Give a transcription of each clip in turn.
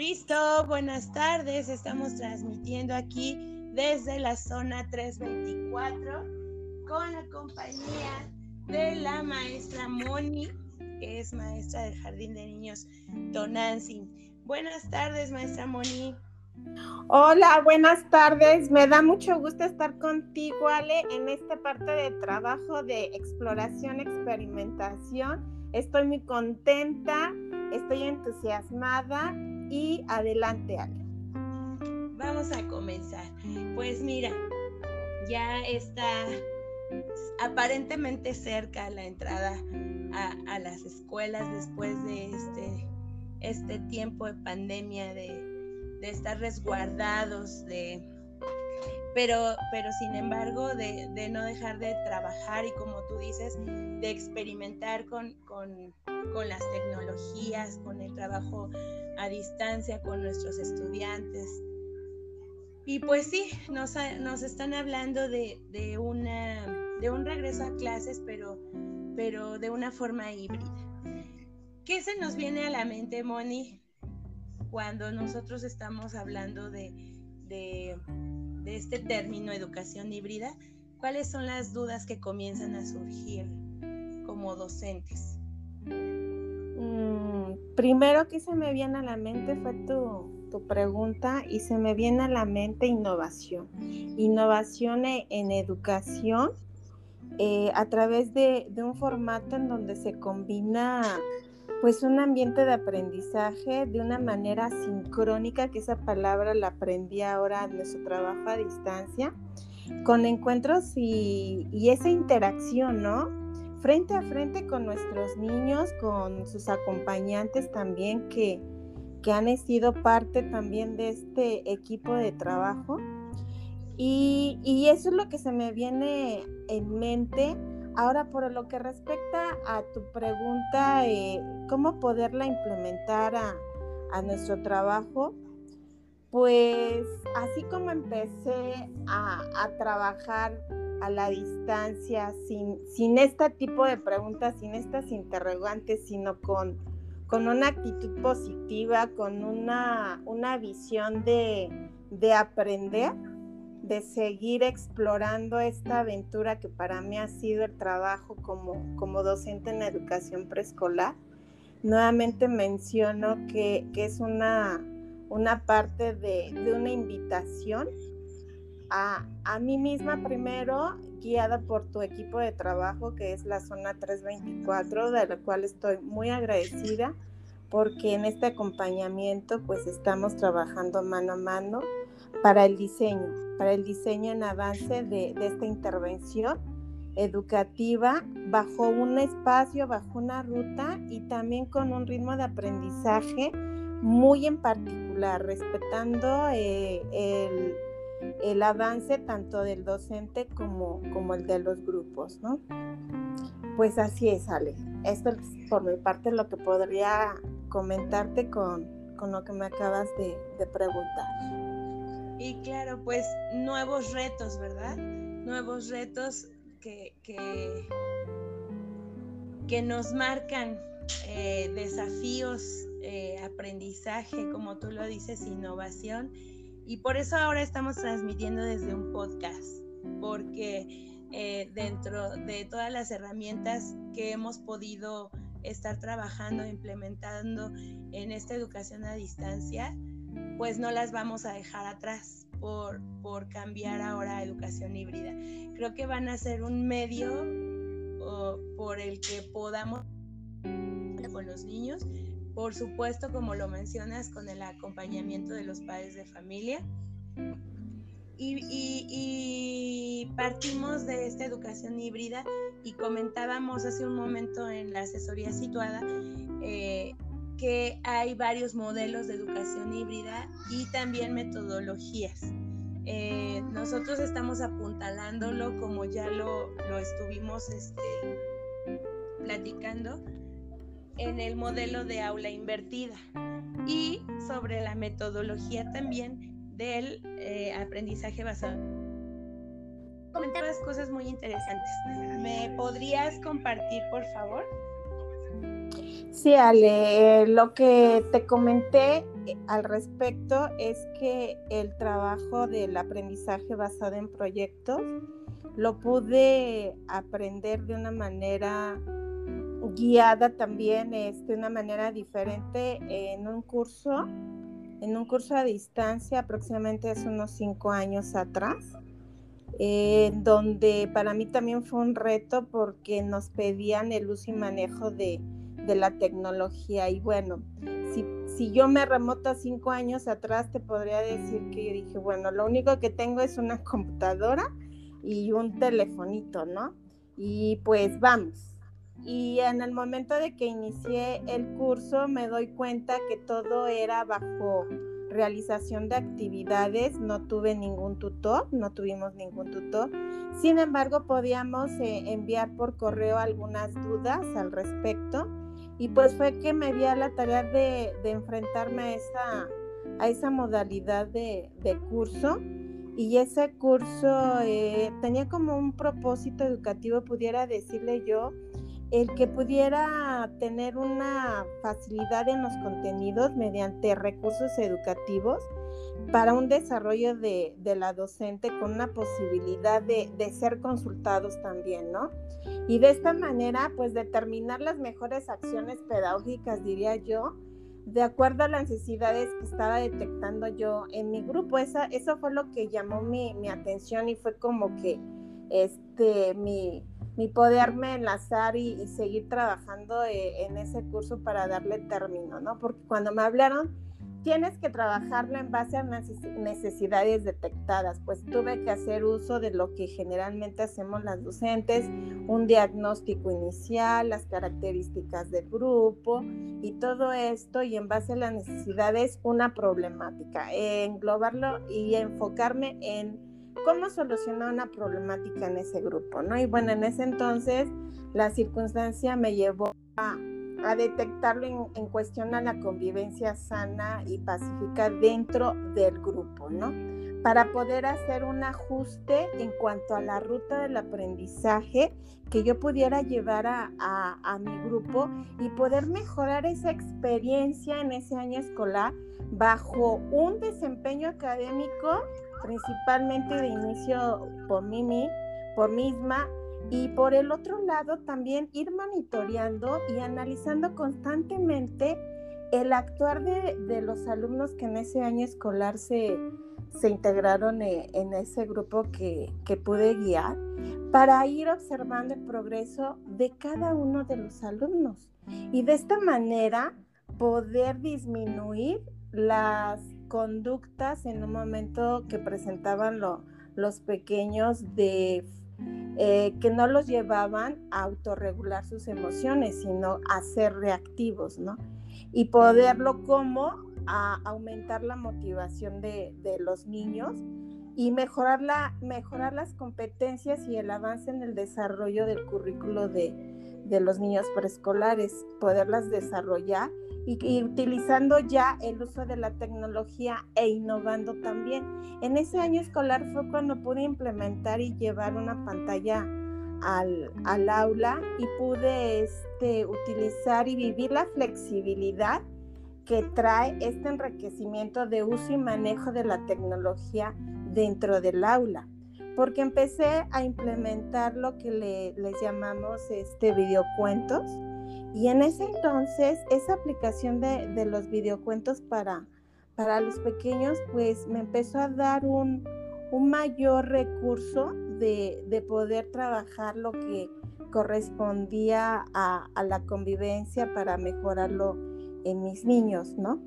Listo, buenas tardes. Estamos transmitiendo aquí desde la zona 324 con la compañía de la maestra Moni, que es maestra del Jardín de Niños Tonantzin. Buenas tardes, maestra Moni. Hola, buenas tardes. Me da mucho gusto estar contigo, Ale, en esta parte de trabajo de exploración, experimentación. Estoy muy contenta, estoy entusiasmada y adelante, Ale. Vamos a comenzar. Pues mira, ya está aparentemente cerca la entrada a, las escuelas después de este, este tiempo de pandemia, de, de estar resguardados, de, pero, pero sin embargo de, no dejar de trabajar y como tú dices, de experimentar con, con, con las tecnologías, con el trabajo a distancia con nuestros estudiantes. Y pues sí, nos, nos están hablando de, de, una, de un regreso a clases, pero, pero de una forma híbrida. ¿Qué se nos viene a la mente, Moni, cuando nosotros estamos hablando de, de este término educación híbrida? ¿Cuáles son las dudas que comienzan a surgir como docentes? primero que se me viene a la mente fue tu, pregunta y se me viene a la mente innovación. Innovación e, en, educación eh, a través de, un formato en donde se combina pues un ambiente de aprendizaje de una manera sincrónica, que esa palabra la aprendí ahora en nuestro trabajo a distancia, con encuentros y, esa interacción, ¿no? frente a frente con nuestros niños, con sus acompañantes también que, que han sido parte también de este equipo de trabajo. Y, y, eso es lo que se me viene en mente. Ahora, por lo que respecta a tu pregunta, eh, ¿cómo poderla implementar a, a nuestro trabajo? Pues así como empecé a, a trabajar a la distancia, sin, sin este tipo de preguntas, sin estas interrogantes, sino con, con una actitud positiva, con una, una visión de, de aprender, de seguir explorando esta aventura que para mí ha sido el trabajo como, como docente en educación preescolar. Nuevamente menciono que, que es una, una parte de, de una invitación a, a mí misma primero, guiada por tu equipo de trabajo, que es la zona 324, de la cual estoy muy agradecida, porque en este acompañamiento pues estamos trabajando mano a mano para el diseño, para el diseño en avance de, esta intervención educativa bajo un espacio, bajo una ruta y también con un ritmo de aprendizaje muy en particular, respetando eh, el el avance tanto del docente como, como el de los grupos, ¿no? Pues así es, Ale. Esto es por mi parte lo que podría comentarte con, con lo que me acabas de, preguntar. Y claro, pues nuevos retos, ¿verdad? Nuevos retos que, que, nos marcan eh, desafíos, eh, aprendizaje, como tú lo dices, innovación y por eso ahora estamos transmitiendo desde un podcast, porque eh, dentro de todas las herramientas que hemos podido estar trabajando, implementando en esta educación a distancia, pues no las vamos a dejar atrás por, por cambiar ahora a educación híbrida. Creo que van a ser un medio por el que podamos con los niños por supuesto, como lo mencionas, con el acompañamiento de los padres de familia. Y, partimos de esta educación híbrida y comentábamos hace un momento en la asesoría situada eh, que hay varios modelos de educación híbrida y también metodologías. Eh, nosotros estamos apuntalándolo como ya lo, lo estuvimos este, platicando en el modelo de aula invertida y sobre la metodología también del eh, aprendizaje basado. Comentabas cosas muy interesantes. ¿Me podrías compartir, por favor? Sí, Ale, lo que te comenté eh, al respecto es que el trabajo del aprendizaje basado en proyectos lo pude aprender de una manera guiada también, de este, una manera diferente en un curso, en un curso a distancia aproximadamente hace unos cinco años atrás, eh, donde para mí también fue un reto porque nos pedían el uso y manejo de, de la tecnología y bueno, si, si yo me remoto cinco años atrás te podría decir que dije, bueno, lo único que tengo es una computadora y un telefonito, ¿no? Y pues vamos. Y en el momento de que inicié el curso me doy cuenta que todo era bajo realización de actividades, no tuve ningún tutor, no tuvimos ningún tutor. Sin embargo, podíamos eh, enviar por correo algunas dudas al respecto y pues fue que me di a la tarea de, enfrentarme a esa, modalidad de, de curso. Y ese curso eh, tenía como un propósito educativo, pudiera decirle yo, el que pudiera tener una facilidad en los contenidos mediante recursos educativos para un desarrollo de, la docente con una posibilidad de, ser consultados también, ¿no? Y de esta manera, pues determinar las mejores acciones pedagógicas, diría yo, de acuerdo a las necesidades que estaba detectando yo en mi grupo. Esa, eso fue lo que llamó mi, atención y fue como que este, mi, mi poderme enlazar y, seguir trabajando eh, en ese curso para darle término, ¿no? Porque cuando me hablaron tienes que trabajarlo en base a necesidades detectadas, pues tuve que hacer uso de lo que generalmente hacemos las docentes, un diagnóstico inicial, las características del grupo y todo esto y en base a las necesidades una problemática, englobarlo y enfocarme en cómo solucionar una problemática en ese grupo, ¿no? Y bueno, en ese entonces la circunstancia me llevó a a detectarlo en, cuestión a la convivencia sana y pacífica dentro del grupo, ¿no? Para poder hacer un ajuste en cuanto a la ruta del aprendizaje que yo pudiera llevar a, a mi grupo y poder mejorar esa experiencia en ese año escolar bajo un desempeño académico principalmente de inicio por mí, por misma y por el otro lado, también ir monitoreando y analizando constantemente el actuar de, los alumnos que en ese año escolar se, integraron e, en, ese grupo que, que, pude guiar, para ir observando el progreso de cada uno de los alumnos. Y de esta manera poder disminuir las conductas en un momento que presentaban los pequeños de eh, que no los llevaban a autorregular sus emociones, sino a ser reactivos, ¿no? Y poderlo como a aumentar la motivación de, los niños y mejorar, la, mejorar las competencias y el avance en el desarrollo del currículo de, de los niños preescolares, poderlas desarrollar y, utilizando ya el uso de la tecnología e innovando también. En ese año escolar fue cuando pude implementar y llevar una pantalla al, al aula y pude este, utilizar y vivir la flexibilidad que trae este enriquecimiento de uso y manejo de la tecnología dentro del aula porque empecé a implementar lo que le, les llamamos este videocuentos y en ese entonces, esa aplicación de, los videocuentos para, para los pequeños, pues me empezó a dar un, mayor recurso de, poder trabajar lo que correspondía a, la convivencia para mejorarlo en mis niños, ¿no?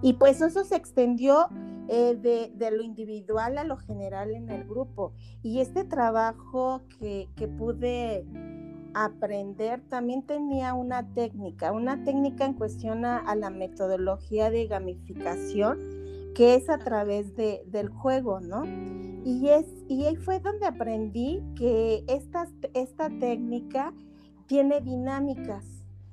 Y pues eso se extendió eh, de, de, lo individual a lo general en el grupo. Y este trabajo que, que pude aprender también tenía una técnica, una técnica en cuestión a, la metodología de gamificación, que es a través de, del juego, ¿no? Y, es, y ahí fue donde aprendí que esta, esta técnica tiene dinámicas.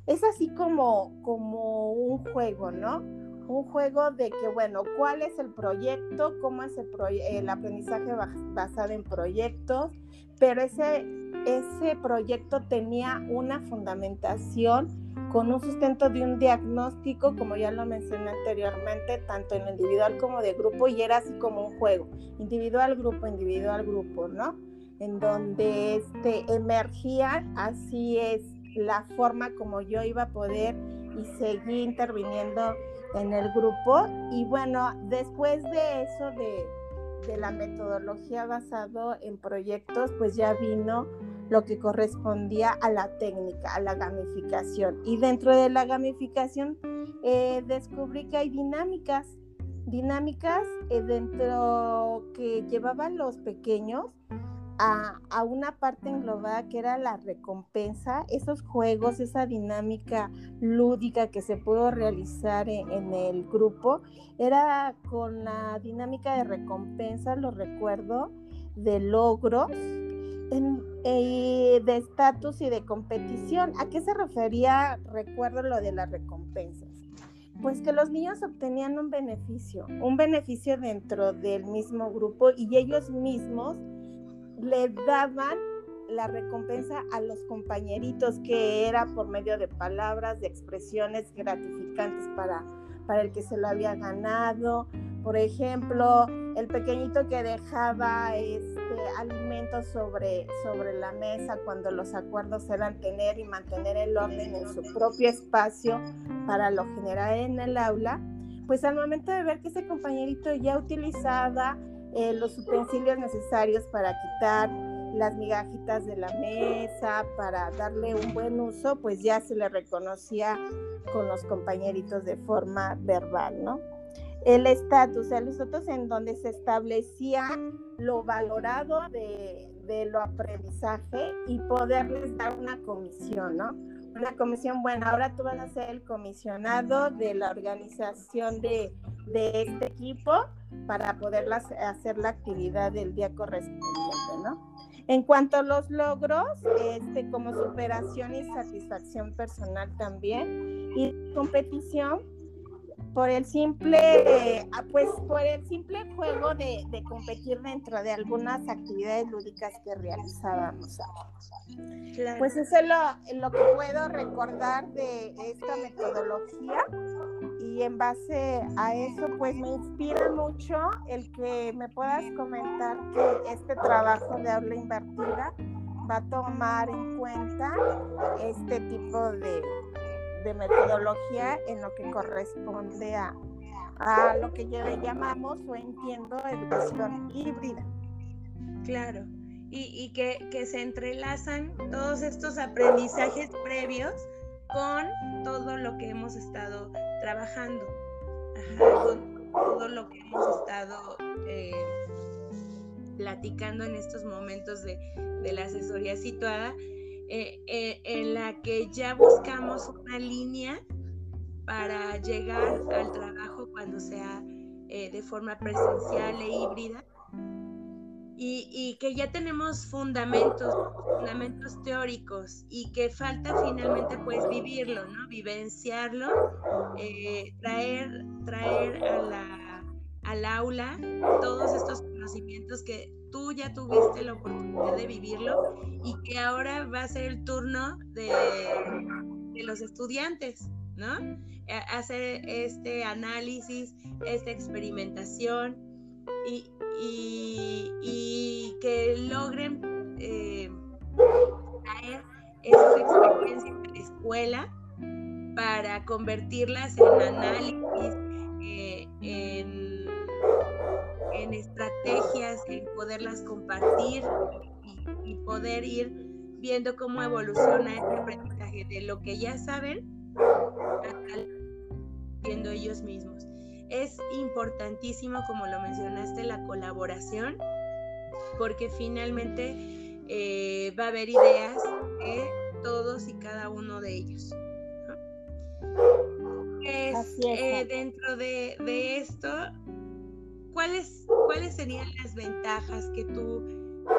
Es así como, como un juego, ¿no? Un juego de que, bueno, ¿cuál es el proyecto? ¿Cómo es el, el aprendizaje basado en proyectos? Pero ese ese proyecto tenía una fundamentación con un sustento de un diagnóstico, como ya lo mencioné anteriormente, tanto en individual como de grupo, y era así como un juego, individual, grupo, individual, grupo, ¿no? En donde este, emergía, así es la forma como yo iba a poder y seguí interviniendo en el grupo. Y bueno, después de eso, de, de la metodología basado en proyectos, pues ya vino lo que correspondía a la técnica, a la gamificación. Y dentro de la gamificación eh, descubrí que hay dinámicas, dinámicas eh, dentro que llevaban los pequeños a, a, una parte englobada que era la recompensa, esos juegos, esa dinámica lúdica que se pudo realizar en, en el grupo, era con la dinámica de recompensa, lo recuerdo, de logros eh, de estatus y de competición. ¿A qué se refería, recuerdo lo de las recompensas? Pues que los niños obtenían un beneficio, un beneficio dentro del mismo grupo y ellos mismos le daban la recompensa a los compañeritos, que era por medio de palabras, de expresiones gratificantes para, para el que se lo había ganado. Por ejemplo, el pequeñito que dejaba alimentos sobre, sobre la mesa cuando los acuerdos eran tener y mantener el orden en su propio espacio para lo general en el aula, pues al momento de ver que ese compañerito ya utilizaba eh, los utensilios necesarios para quitar las migajitas de la mesa, para darle un buen uso, pues ya se le reconocía con los compañeritos de forma verbal, ¿no? El estatus, los otros en donde se establecía lo valorado de, lo aprendizaje y poderles dar una comisión, ¿no? Una comisión, bueno, ahora tú vas a ser el comisionado de la organización de, de este equipo para poder hacer la actividad del día correspondiente, ¿no? En cuanto a los logros, este, como superación y satisfacción personal también, y competición, por el simple, ah, pues por el simple juego de, competir dentro de algunas actividades lúdicas que realizábamos. Pues eso es lo, lo, que puedo recordar de esta metodología y en base a eso pues me inspira mucho el que me puedas comentar que este trabajo de aula invertida va a tomar en cuenta este tipo de, de metodología en lo que corresponde a, a lo que llamamos o entiendo educación híbrida. Claro, y, y que, que, se entrelazan todos estos aprendizajes previos con todo lo que hemos estado trabajando, con todo lo que hemos estado eh, platicando en estos momentos de, de la asesoría situada eh, eh, en la que ya buscamos una línea para llegar al trabajo cuando sea eh, de forma presencial e híbrida y, que ya tenemos fundamentos, fundamentos teóricos y que falta finalmente pues vivirlo, ¿no? Vivenciarlo, traer, traer a la, al aula todos estos conocimientos que tú ya tuviste la oportunidad de vivirlo y que ahora va a ser el turno de, los estudiantes, ¿no? Hacer este análisis, esta experimentación y, que logren eh, traer esas experiencias de la escuela para convertirlas en análisis, eh, en en estrategias, poderlas compartir y, poder ir viendo cómo evoluciona este aprendizaje de lo que ya saben viendo ellos mismos. Es importantísimo, como lo mencionaste, la colaboración, porque finalmente eh, va a haber ideas de todos y cada uno de ellos. Eh, dentro de, de esto, ¿cuáles, ¿cuáles serían las ventajas que tú,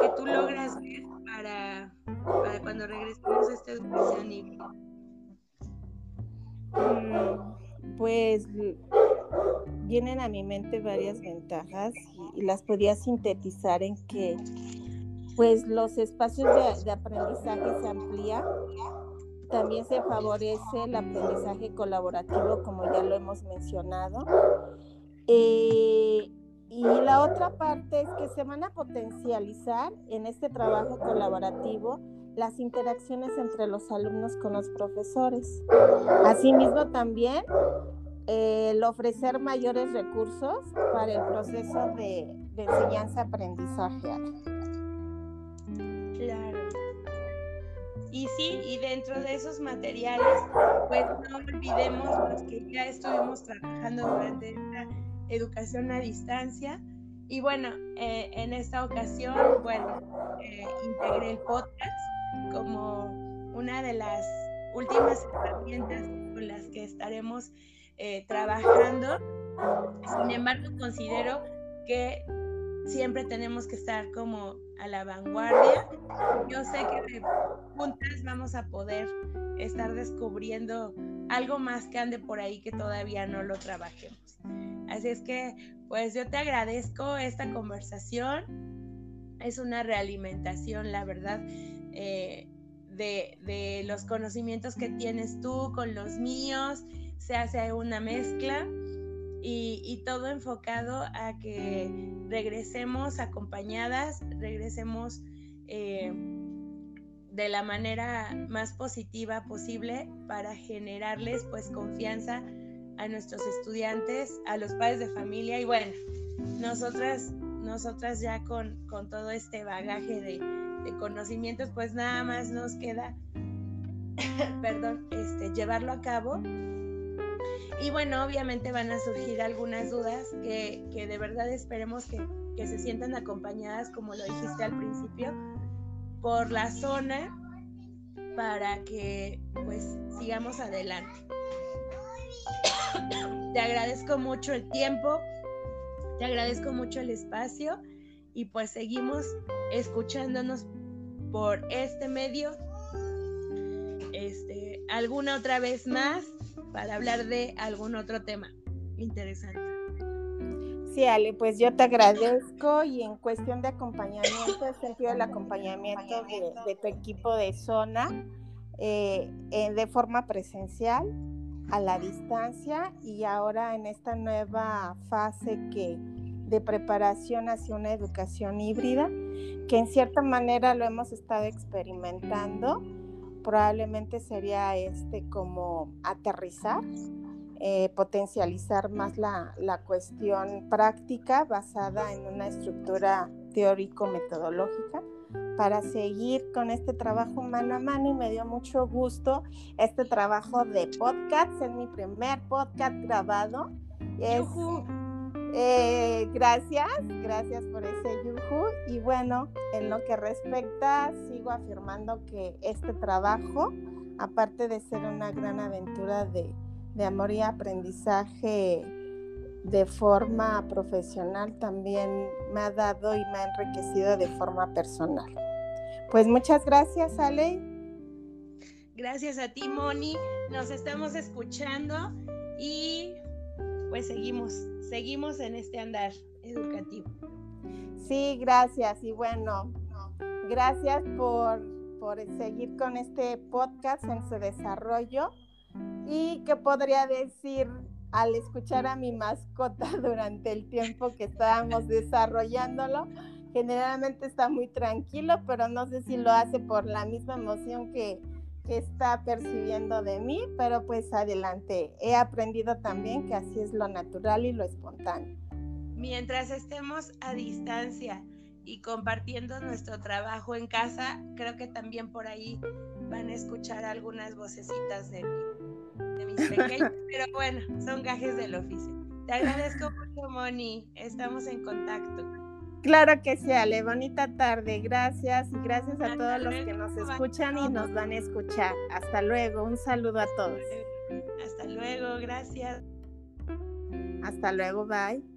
que tú logras ver para, para cuando regresemos a esta educación? Mm, pues vienen a mi mente varias ventajas y, las podría sintetizar en que pues los espacios de, de aprendizaje se amplían también se favorece el aprendizaje colaborativo, como ya lo hemos mencionado. Eh, y la otra parte es que se van a potencializar en este trabajo colaborativo las interacciones entre los alumnos con los profesores. Asimismo también el ofrecer mayores recursos para el proceso de, de enseñanza-aprendizaje. Claro. Y sí, y dentro de esos materiales, pues no olvidemos los que ya estuvimos trabajando durante esta educación a distancia. Y bueno, eh, en esta ocasión, bueno, eh, integré el podcast como una de las últimas herramientas con las que estaremos eh, trabajando. Sin embargo, considero que siempre tenemos que estar como a la vanguardia. Yo sé que juntas vamos a poder estar descubriendo algo más que ande por ahí que todavía no lo trabajemos. Así es que, pues yo te agradezco esta conversación. Es una realimentación, la verdad, eh, de, los conocimientos que tienes tú con los míos. Se hace una mezcla y, todo enfocado a que regresemos acompañadas, regresemos eh, de la manera más positiva posible para generarles pues confianza a nuestros estudiantes, a los padres de familia y bueno, nosotras, nosotras ya con, con todo este bagaje de, conocimientos, pues nada más nos queda, perdón, este, llevarlo a cabo. Y bueno, obviamente van a surgir algunas dudas que, que de verdad esperemos que, que se sientan acompañadas, como lo dijiste al principio, por la zona para que pues sigamos adelante. Te agradezco mucho el tiempo, te agradezco mucho el espacio y pues seguimos escuchándonos por este medio. Este, alguna otra vez más para hablar de algún otro tema interesante. Sí, Ale, pues yo te agradezco y en cuestión de acompañamiento, el sentido del acompañamiento de, tu equipo de zona eh, de forma presencial, a la distancia y ahora en esta nueva fase que de preparación hacia una educación híbrida, que en cierta manera lo hemos estado experimentando. Probablemente sería este como aterrizar, eh, potencializar más la, la cuestión práctica basada en una estructura teórico-metodológica para seguir con este trabajo mano a mano y me dio mucho gusto este trabajo de podcast, es mi primer podcast grabado. Eh, gracias, gracias por ese yuju. Y bueno, en lo que respecta, sigo afirmando que este trabajo, aparte de ser una gran aventura de, de amor y aprendizaje de forma profesional, también me ha dado y me ha enriquecido de forma personal. Pues muchas gracias, Ale. Gracias a ti, Moni. Nos estamos escuchando y pues seguimos, seguimos en este andar educativo. Sí, gracias. Y bueno, gracias por, por seguir con este podcast en su desarrollo. ¿Y qué podría decir al escuchar a mi mascota durante el tiempo que estábamos desarrollándolo? Generalmente está muy tranquilo, pero no sé si lo hace por la misma emoción que, está percibiendo de mí, pero pues adelante. He aprendido también que así es lo natural y lo espontáneo. Mientras estemos a distancia y compartiendo nuestro trabajo en casa, creo que también por ahí van a escuchar algunas vocecitas de, de mis pequeños, pero bueno, son gajes del oficio. Te agradezco mucho, Moni. Estamos en contacto. Claro que sí, Ale. Bonita tarde. Gracias y gracias a todos los que nos escuchan y nos van a escuchar. Hasta luego. Un saludo a todos. Hasta luego. Gracias. Hasta luego. Bye.